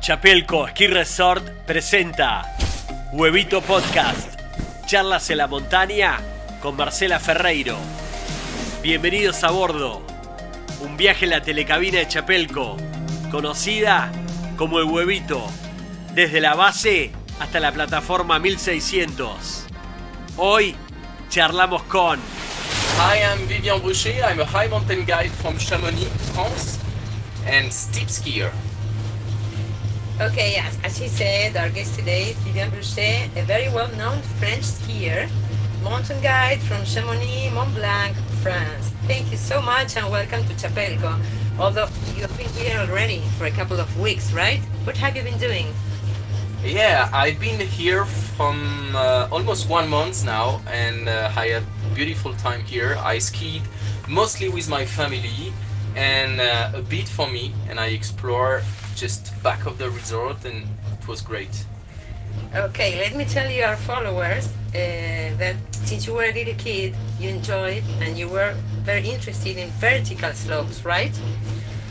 Chapelco Ski Resort presenta Huevito Podcast, charlas en la montaña con Marcela Ferreiro. Bienvenidos a bordo, un viaje en la telecabina de Chapelco, conocida como el Huevito, desde la base hasta la plataforma 1600. Hoy charlamos con Hi, I'm Vivian Boucher. I'm a high mountain guide from Chamonix, France, and steep skier. Okay, as, as she said, our guest today is Vivian Bruchez, a very well-known French skier, mountain guide from Chamonix, Mont Blanc, France. Thank you so much and welcome to Chapelco. Although you've been here already for a couple of weeks, right? What have you been doing? Yeah, I've been here from uh, almost one month now, and uh, I had a beautiful time here. I skied mostly with my family and uh, a bit for me, and I explore just back of the resort, and it was great. Okay, let me tell you, our followers, uh, that since you were a little kid, you enjoyed and you were very interested in vertical slopes, right?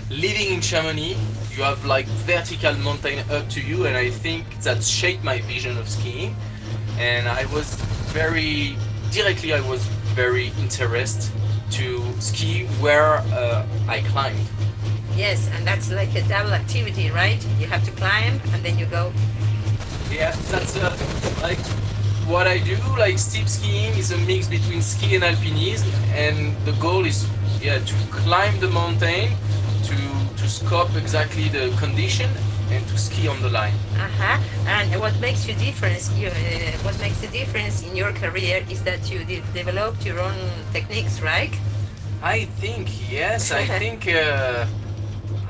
Living in Chamonix, you have like vertical mountain up to you, and I think that shaped my vision of skiing. And I was very directly, I was very interested to ski where uh, I climbed. Yes, and that's like a double activity, right? You have to climb and then you go. Yeah, that's uh, like what I do. Like steep skiing is a mix between ski and alpinism, and the goal is yeah to climb the mountain, to to scope exactly the condition, and to ski on the line. Uh-huh. And what makes you difference? You, uh, what makes the difference in your career is that you de- developed your own techniques, right? I think yes. I think uh,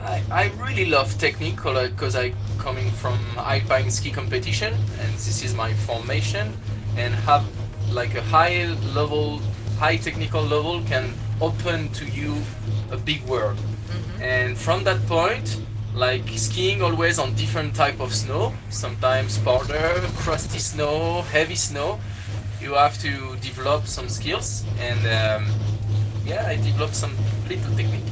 I, I really love technique because I coming from alpine ski competition and this is my formation and have like a high level, high technical level can open to you a big world. And from that point, like skiing always on different type of snow, sometimes powder, crusty snow, heavy snow, you have to develop some skills and um, yeah, I developed some little technique.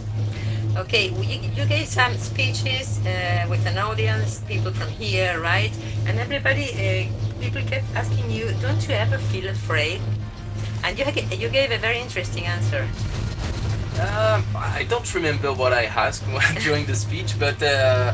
Okay, you, gave some speeches uh, with an audience, people from here, right? And everybody, uh, people kept asking you, don't you ever feel afraid? And you, you gave a very interesting answer. Um, I don't remember what I asked during the speech, but uh,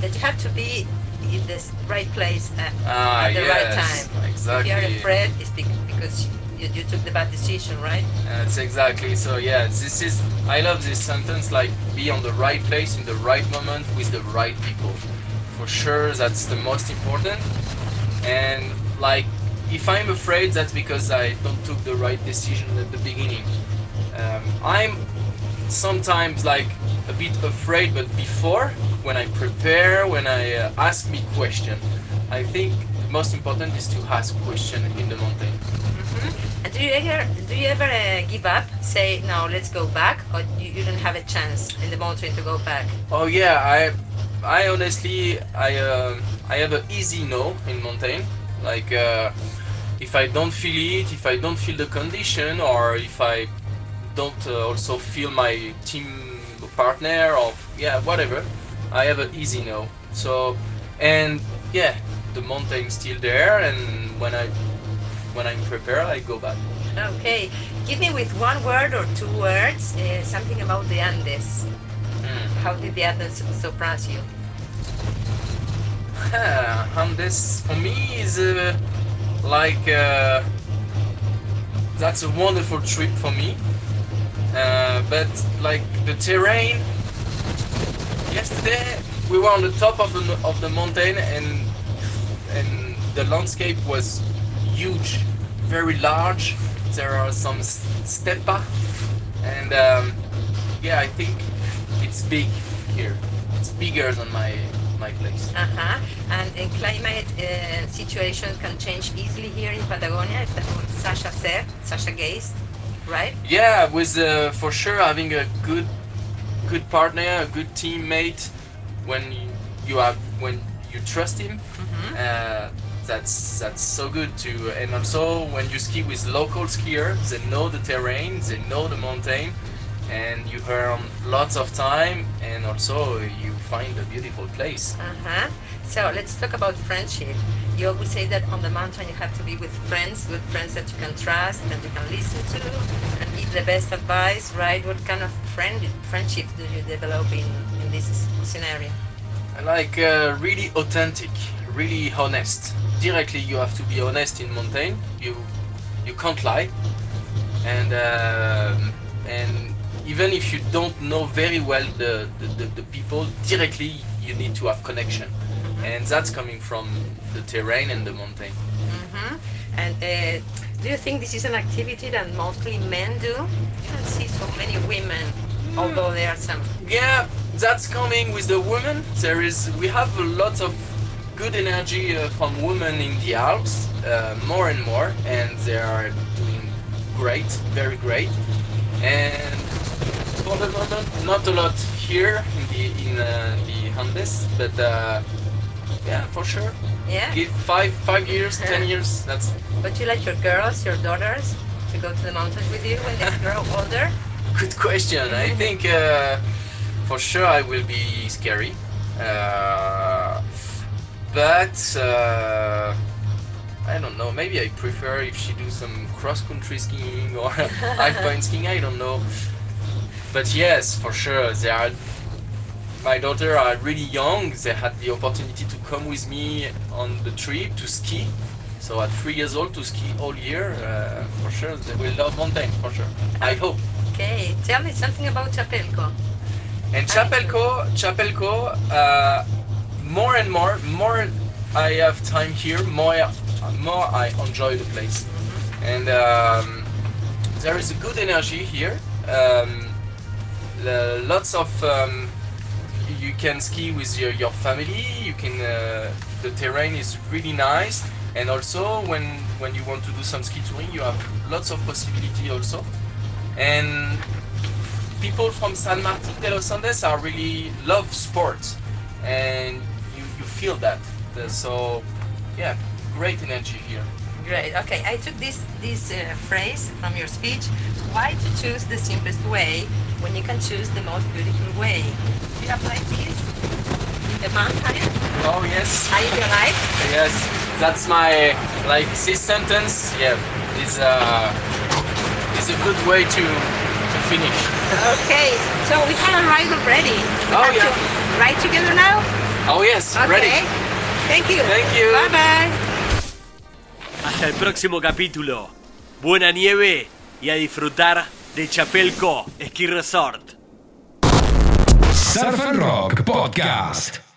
That you have to be in the right place uh, ah, at the right time. exactly. If you're afraid, it's because you, you took the bad decision, right? That's exactly so. Yeah, this is. I love this sentence. Like, be on the right place in the right moment with the right people. For sure, that's the most important. And like, if I'm afraid, that's because I don't took the right decision at the beginning. Um, I'm sometimes like a bit afraid, but before, when I prepare, when I uh, ask me question, I think the most important is to ask question in the mountain. hmm And do you ever do you ever uh, give up? Say no, let's go back, or you, you don't have a chance in the mountain to go back? Oh yeah, I, I honestly, I, um I have an easy no in mountain. Like, uh, if I don't feel it, if I don't feel the condition, or if I don't uh, also feel my team partner, or yeah, whatever, I have an easy no. So, and yeah, the mountain's still there, and when I, when I'm prepared, I go back. Okay, give me with one word or two words uh, something about the Andes. Mm. How did the Andes surprise you? Yeah, and this for me is uh, like uh, that's a wonderful trip for me. Uh, but like the terrain, yesterday we were on the top of the of the mountain and and the landscape was huge, very large. There are some stepa, and um, yeah, I think it's big here. It's bigger than my my place. Uh-huh. And uh, climate uh, situation can change easily here in Patagonia. What Sasha said? Sasha Gaze, right? Yeah, with uh, for sure having a good good partner, a good teammate when you, you have when you trust him. Mm-hmm. Uh, that's that's so good too. And also when you ski with local skiers, they know the terrain, they know the mountain, and you earn lots of time, and also you find a beautiful place. Uh-huh. So let's talk about friendship. You always say that on the mountain you have to be with friends, good friends that you can trust, that you can listen to, and give the best advice, right? What kind of friend friendship do you develop in, in this scenario? Like uh, really authentic, really honest. Directly, you have to be honest in mountain. You you can't lie, and um and even if you don't know very well the, the, the, the people directly, you need to have connection, and that's coming from the terrain and the mountain. hmm And uh, do you think this is an activity that mostly men do? You don't see so many women, although there are some. Yeah, that's coming with the women. There is we have a lot of good energy uh, from women in the Alps, uh, more and more, and they are doing great, very great. And the moment, not a lot here in the in uh, the Andes, but uh, yeah, for sure. Yeah. Give five five years, ten years. That's But you like your girls, your daughters, to go to the mountains with you when they grow older? Good question. I think uh, for sure I will be scary, uh, but uh, I don't know. Maybe I prefer if she do some cross country skiing or alpine skiing. I don't know. But yes, for sure they are. My daughter are really young. They had the opportunity to come with me on the trip to ski. So at three years old to ski all year, uh, for sure they will love mountain. For sure, I hope. Okay, tell me something about Chapelco. And Chapelco, Chapelco, uh, more and more, more I have time here, more, more I enjoy the place. And um, there is a good energy here. Um, lots of um, you can ski with your, your family. You can. Uh, the terrain is really nice, and also when when you want to do some ski touring, you have lots of possibility also. And people from San Martin de los Andes are really love sports, and you, you feel that. So, yeah, great energy here. Great. Okay, I took this this uh, phrase from your speech. Why to choose the simplest way when you can choose the most beautiful way? Do you apply this in the mountain? Oh yes, Are you your yes, that's my like this sentence. Yeah, is uh is a good way to to finish. Okay, so we have a ride already. We Oh, yeah. to ride together now. Oh yes, Okay. ready. Thank you. Thank you. Bye bye. Hasta el próximo capítulo. Buena nieve y a disfrutar de Chapelco Ski Resort. Surf and Rock Podcast.